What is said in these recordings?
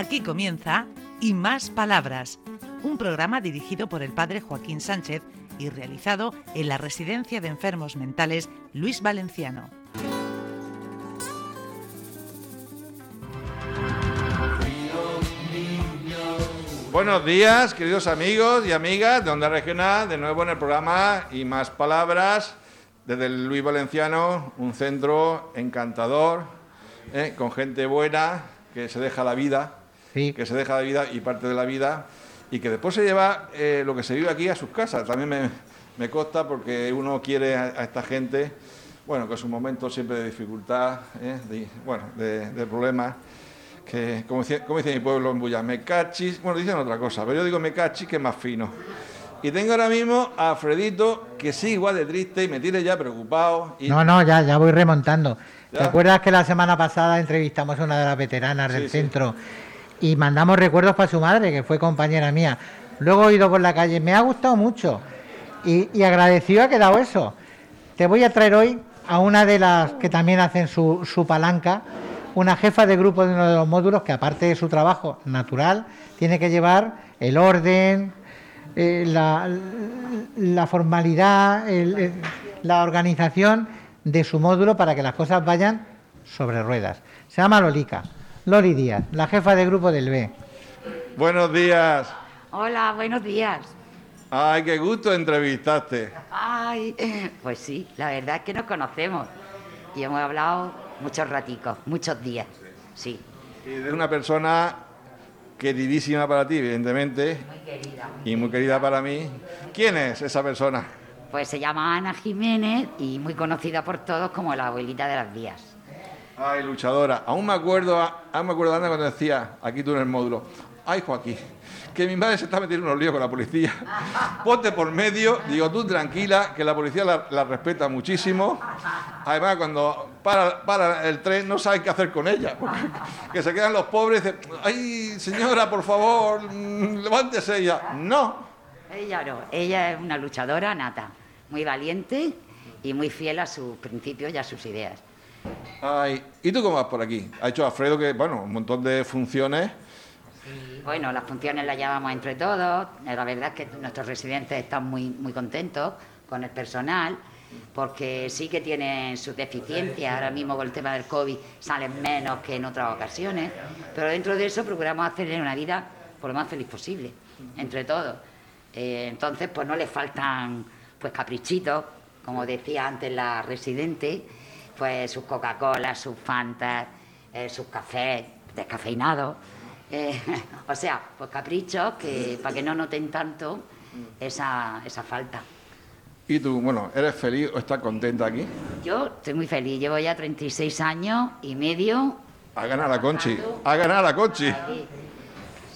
Aquí comienza Y Más Palabras, un programa dirigido por el padre Joaquín Sánchez y realizado en la Residencia de Enfermos Mentales Luis Valenciano. Buenos días, queridos amigos y amigas de Onda Regional, de nuevo en el programa Y Más Palabras, desde el Luis Valenciano, un centro encantador, ¿eh? con gente buena, que se deja la vida, que se deja la vida y parte de la vida, y que después se lleva eh, lo que se vive aquí a sus casas. También me, me consta porque uno quiere a, esta gente, bueno, que es un momento siempre de dificultad, ¿eh? de, bueno, de, problemas, que como dice, como dice mi pueblo en Bulla, me cachis, bueno, dicen otra cosa, pero yo digo me cachis que es más fino. Y tengo ahora mismo a Fredito, que sí, igual de triste y me tiene ya preocupado. Y... No, no, ya, ya voy remontando. ¿Te acuerdas que la semana pasada entrevistamos a una de las veteranas del centro y mandamos recuerdos para su madre, que fue compañera mía? Luego he ido por la calle, me ha gustado mucho y, agradecido ha quedado eso. Te voy a traer hoy a una de las que también hacen su, su palanca, una jefa de grupo de uno de los módulos que aparte de su trabajo natural, tiene que llevar el orden, eh, la, formalidad, la organización de su módulo para que las cosas vayan sobre ruedas. Se llama Lolica, Loli Díaz, la jefa de grupo del B. Buenos días. Hola, buenos días. Ay, qué gusto entrevistarte. Ay, pues sí, la verdad es que nos conocemos y hemos hablado muchos raticos, muchos días, sí. Y de una persona queridísima para ti, evidentemente. Muy querida. Y muy querida para mí. ¿Quién es esa persona? Pues se llama Ana Jiménez y muy conocida por todos como la abuelita de las vías. Ay, luchadora. Aún me acuerdo, aún me acuerdo Ana cuando decía, aquí tú en el módulo, ay Joaquín, que mi madre se está metiendo unos líos con la policía. Ponte por medio, digo tú tranquila, que la policía la, respeta muchísimo. Además, cuando para, para, el tren no saben qué hacer con ella, que se quedan los pobres y dicen, ay señora, por favor, mm, levántese ella. No. Ella no, ella es una luchadora nata, muy valiente y muy fiel a sus principios y a sus ideas. ¿Y tú cómo vas por aquí? Ha hecho Alfredo que, bueno, un montón de funciones bueno, las funciones las llevamos entre todos. La verdad es que nuestros residentes están muy, muy contentos con el personal, porque sí que tienen sus deficiencias. Ahora mismo con el tema del COVID salen menos que en otras ocasiones, pero dentro de eso procuramos hacerles una vida por lo más feliz posible, entre todos. Eh, entonces, pues no les faltan pues caprichitos, como decía antes la residente, pues sus Coca-Cola, sus Fantas, eh, sus cafés descafeinados eh, o sea, pues caprichos que para que no noten tanto esa, esa falta. ¿Y tú, bueno, eres feliz o estás contenta aquí? Yo estoy muy feliz, llevo ya 36 años y medio. A ganar la Conchi, a ganar la Conchi.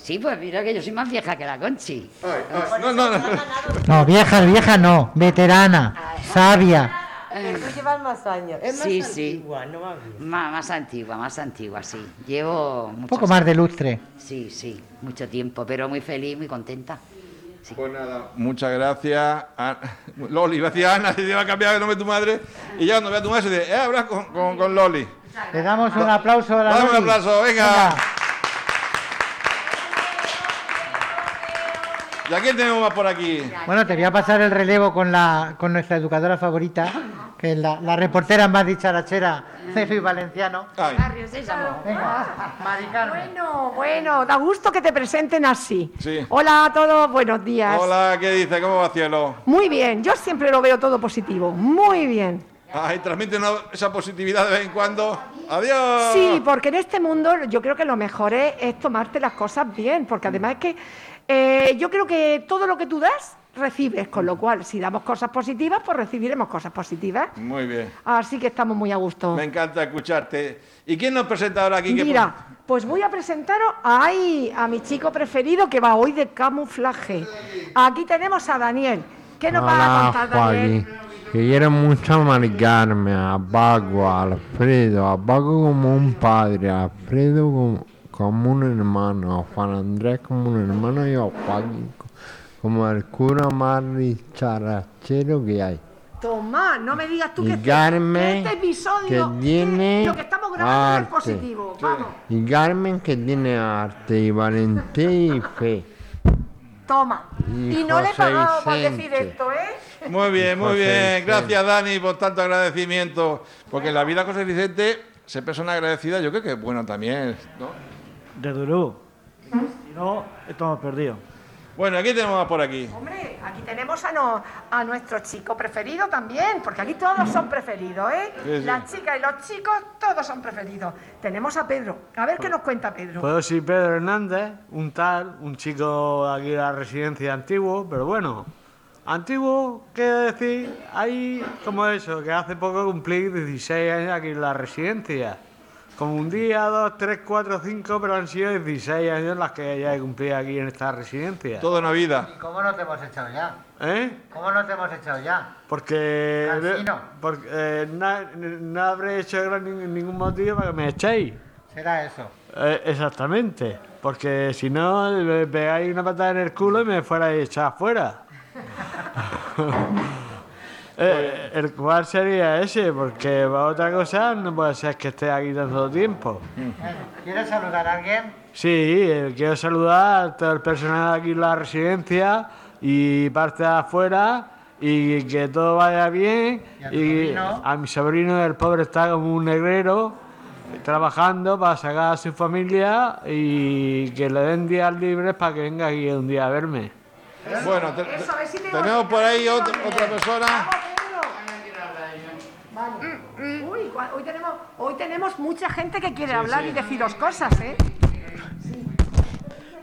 Sí, pues mira que yo soy más vieja que la Conchi. no, no, no. No, vieja, vieja no, veterana, sabia. Eh, tú llevas más años. Es más sí, antigua, sí. no más, más Más antigua, más antigua, sí. Llevo... Un poco más de lustre. Sí, sí, mucho tiempo, pero muy feliz, muy contenta. Pues nada, muchas gracias. Loli, iba a decir Ana, se iba a cambiar el nombre de tu madre. Y ya cuando ve a tu madre, se dice, eh, hablas con, con, Loli. Le damos un aplauso a la Dame un aplauso, venga. ¿Y a quién tenemos más por aquí? Bueno, te voy a pasar el relevo con, la, con nuestra educadora favorita, que es la, la reportera más dicharachera de Valenciano. Bueno, bueno, da gusto que te presenten así. Hola a todos, buenos días. Hola, ¿qué dice? ¿Cómo va cielo? Muy bien, yo siempre lo veo todo positivo, muy bien. Ay, transmite esa positividad de vez en cuando. Adiós. Sí, porque en este mundo yo creo que lo mejor es, es tomarte las cosas bien, porque además es que eh, yo creo que todo lo que tú das, recibes, con lo cual, si damos cosas positivas, pues recibiremos cosas positivas. Muy bien. Así que estamos muy a gusto. Me encanta escucharte. ¿Y quién nos presenta ahora aquí? Mira, pues voy a presentaros a, a mi chico preferido que va hoy de camuflaje. Aquí tenemos a Daniel. ¿Qué nos va a contar, Daniel? que quiero mucho amargarme a Bago, a Alfredo, a Bago como un padre, a Alfredo como como un hermano, a Juan Andrés como un hermano y a Joaquín como el cura más dicharachero que hay. Tomás, no me digas tú Y que este, Carmen, este episodio, que tiene lo que estamos grabando es arte. positivo. Vamos, Y Carmen que tiene arte y valentía y fe. toma. Y Y, no le he pagado por decir esto, ¿eh? Muy bien, muy bien. Gracias, Dani, por tanto agradecimiento. Porque en la vida José Vicente, ser persona agradecida, yo creo que es bueno también, ¿no? Desde luego. Si no, estamos perdidos. Bueno, aquí tenemos más por aquí. Hombre, aquí tenemos a, no- a nuestro chico preferido también, porque aquí todos son preferidos, ¿eh? Sí, sí. Las chicas y los chicos, todos son preferidos. Tenemos a Pedro. A ver qué nos cuenta Pedro. Puedo soy Pedro Hernández, un tal, un chico aquí de la residencia antiguo, pero bueno, antiguo, ¿qué decir? Hay como eso, que hace poco cumplí 16 años aquí en la residencia. Como un día, dos, tres, cuatro, cinco, pero han sido 16 años las que ya he cumplido aquí en esta residencia. Toda una vida. ¿Y cómo no te hemos echado ya? ¿Eh? ¿Cómo no te hemos echado ya? Porque, Cansino. porque eh, no, no habré hecho ningún motivo para que me echéis. Será eso. Eh, exactamente, porque si no me pegáis una patada en el culo y me fuerais echado afuera. Eh, el cual sería ese, porque para otra cosa no puede ser que esté aquí tanto tiempo. ¿Quieres saludar a alguien? Sí, eh, quiero saludar a todo el personal aquí en la residencia y parte de afuera y que todo vaya bien. ¿Y a tu sobrino? a mi sobrino, el pobre está como un negrero trabajando para sacar a su familia y que le den días libres para que venga aquí un día a verme. Bueno, te- tengo- tenemos por ahí otra, otra persona. Vale. Uy, cua- hoy tenemos, hoy tenemos mucha gente que quiere hablar y deciros cosas, ¿eh?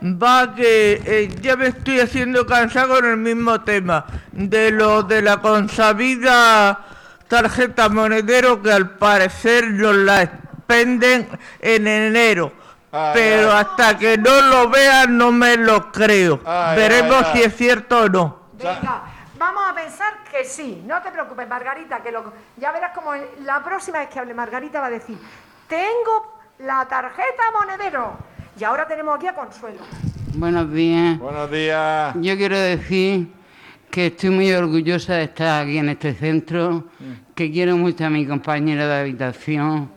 Va que eh, ya me estoy haciendo cansado con el mismo tema de lo de la consabida tarjeta monedero que al parecer nos la expenden en enero. Ay, Pero ay. hasta que no lo vean no me lo creo. Ay, Veremos ay, ay. si es cierto o no. Venga, vamos a pensar que sí. No te preocupes, Margarita, que lo, ya verás como la próxima vez que hable Margarita va a decir, tengo la tarjeta monedero. Y ahora tenemos aquí a Consuelo. Buenos días. Buenos días. Yo quiero decir que estoy muy orgullosa de estar aquí en este centro, que quiero mucho a mi compañera de habitación,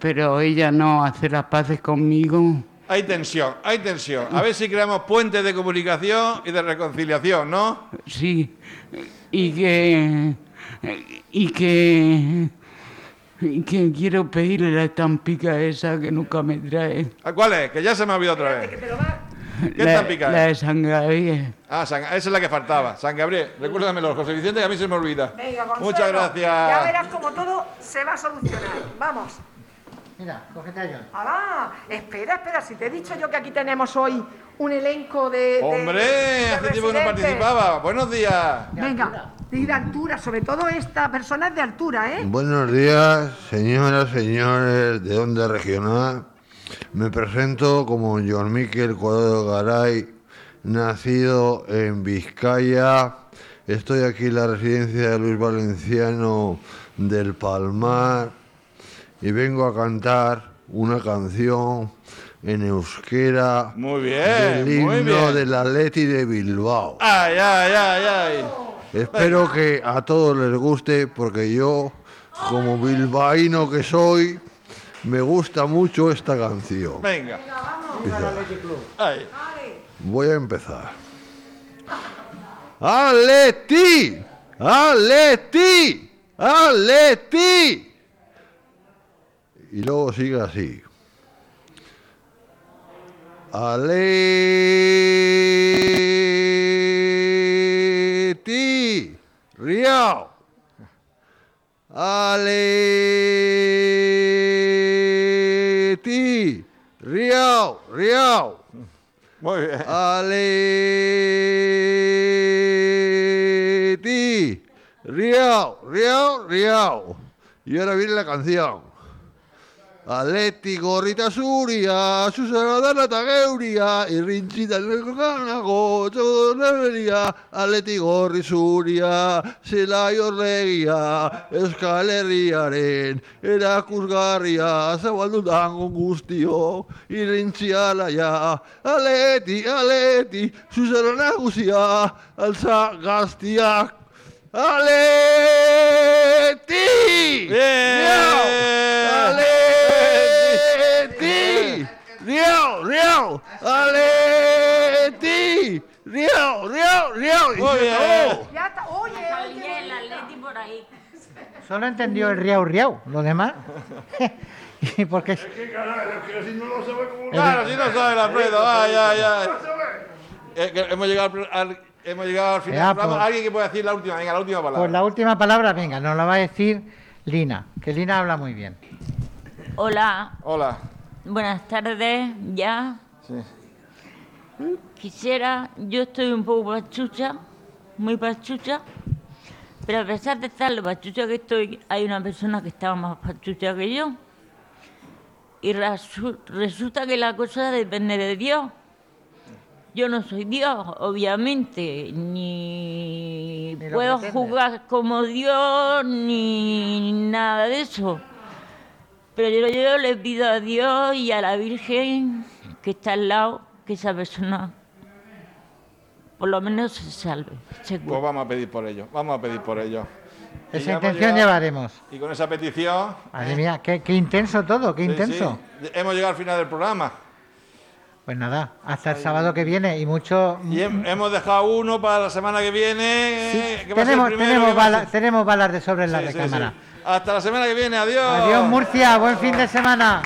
pero ella no hace las paces conmigo. Hay tensión, hay tensión. A ver si creamos puentes de comunicación y de reconciliación, ¿no? Sí, y que. y que. y que quiero pedirle la estampica esa que nunca me trae. ¿A ¿Cuál es? Que ya se me ha olvidado otra vez. ¿Qué la, estampica la es? de San Gabriel. Ah, San- esa es la que faltaba. San Gabriel. Recuérdamelo, José Vicente, que a mí se me olvida. Venga, Consuelo. Muchas Ya gracias. verás como todo se va a solucionar. Vamos. Mira, cógete a John. ¡Hala! Espera, espera, si te he dicho yo que aquí tenemos hoy un elenco de. de- Hombre, de hace tiempo que no residentes. participaba. Buenos días. Venga, y de altura, sobre todo esta persona es de altura, ¿eh? Buenos días, señoras, señores de Onda Regional. Me presento como John Miquel Cuadrado Garay, nacido en Vizcaya. Estoy aquí en la residencia de Luis Valenciano del Palmar y vengo a cantar una canción en euskera Muy del bien, muy himno bien. del Atleti de Bilbao. Ay, ay, ay, ay. Espero que a todos les guste porque yo, como bilbaíno que soy, me gusta mucho esta canción. Venga. Ay. Voy a empezar. ¡Aleti! ¡Aleti! ¡Aleti! Y luego sigue así. Aleti. Riao. Aleti. Riao. Riao. Muy bien. Aleti. Riao, riao, riao. Y ahora viene la canción. Aleti gorri eta zuria, zuzera dana eta geuria, irrintzitan leko ganago, txodo neberia. Aleti gorri zuria, zela jorregia, euskal herriaren, erakuzgarria, zabaldun dangon guztio, irrintzia laia. Aleti, aleti, zuzera nagusia, alza gaztiak, aleti! Yeah! yeah! ¡Río, río! ¡Aleti! ¡Río, río, río! Muy se bien. acabó. Ya está. Oye, Oye, el por ahí. Solo entendió el riau riau, lo demás. y porque Claro, si no sabe el Alfredo, ay, ay, ay. Eh, que hemos, llegado al, hemos llegado al final Ya, pues. Alguien que pueda decir la última, venga, la última palabra. pues la última palabra, venga, nos la va a decir Lina, que Lina habla muy bien. Hola, Hola. Buenas tardes, ya. Sí. Quisiera, yo estoy un poco pachucha, muy pachucha, pero a pesar de estar lo pachucha que estoy, hay una persona que estaba más pachucha que yo. Y resu- resulta que la cosa depende de Dios. Yo no soy Dios, obviamente, ni puedo pretende. jugar como Dios, ni nada de eso. Pero yo, yo le pido a Dios y a la Virgen que está al lado que esa persona por lo menos se salve. Pues vamos a pedir por ello, vamos a pedir por ello. Esa intención llegado- llevaremos. Y con esa petición... Madre mía, qué, qué intenso todo, qué sí, intenso. sí, hemos llegado al final del programa. Pues nada, hasta el sábado que viene y mucho... Y hem- hemos dejado uno para la semana que viene. Sí, eh, tenemos, primero bala- balas de sobre en la Sí, sí, sí. recámara. Hasta la semana que viene, adiós. Adiós Murcia, buen fin de semana.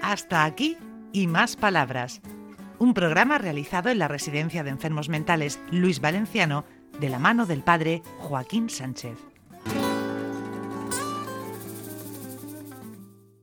Hasta aquí y más palabras. Un programa realizado en la Residencia de Enfermos Mentales Luis Valenciano de la mano del padre Joaquín Sánchez.